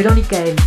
Melon Michael.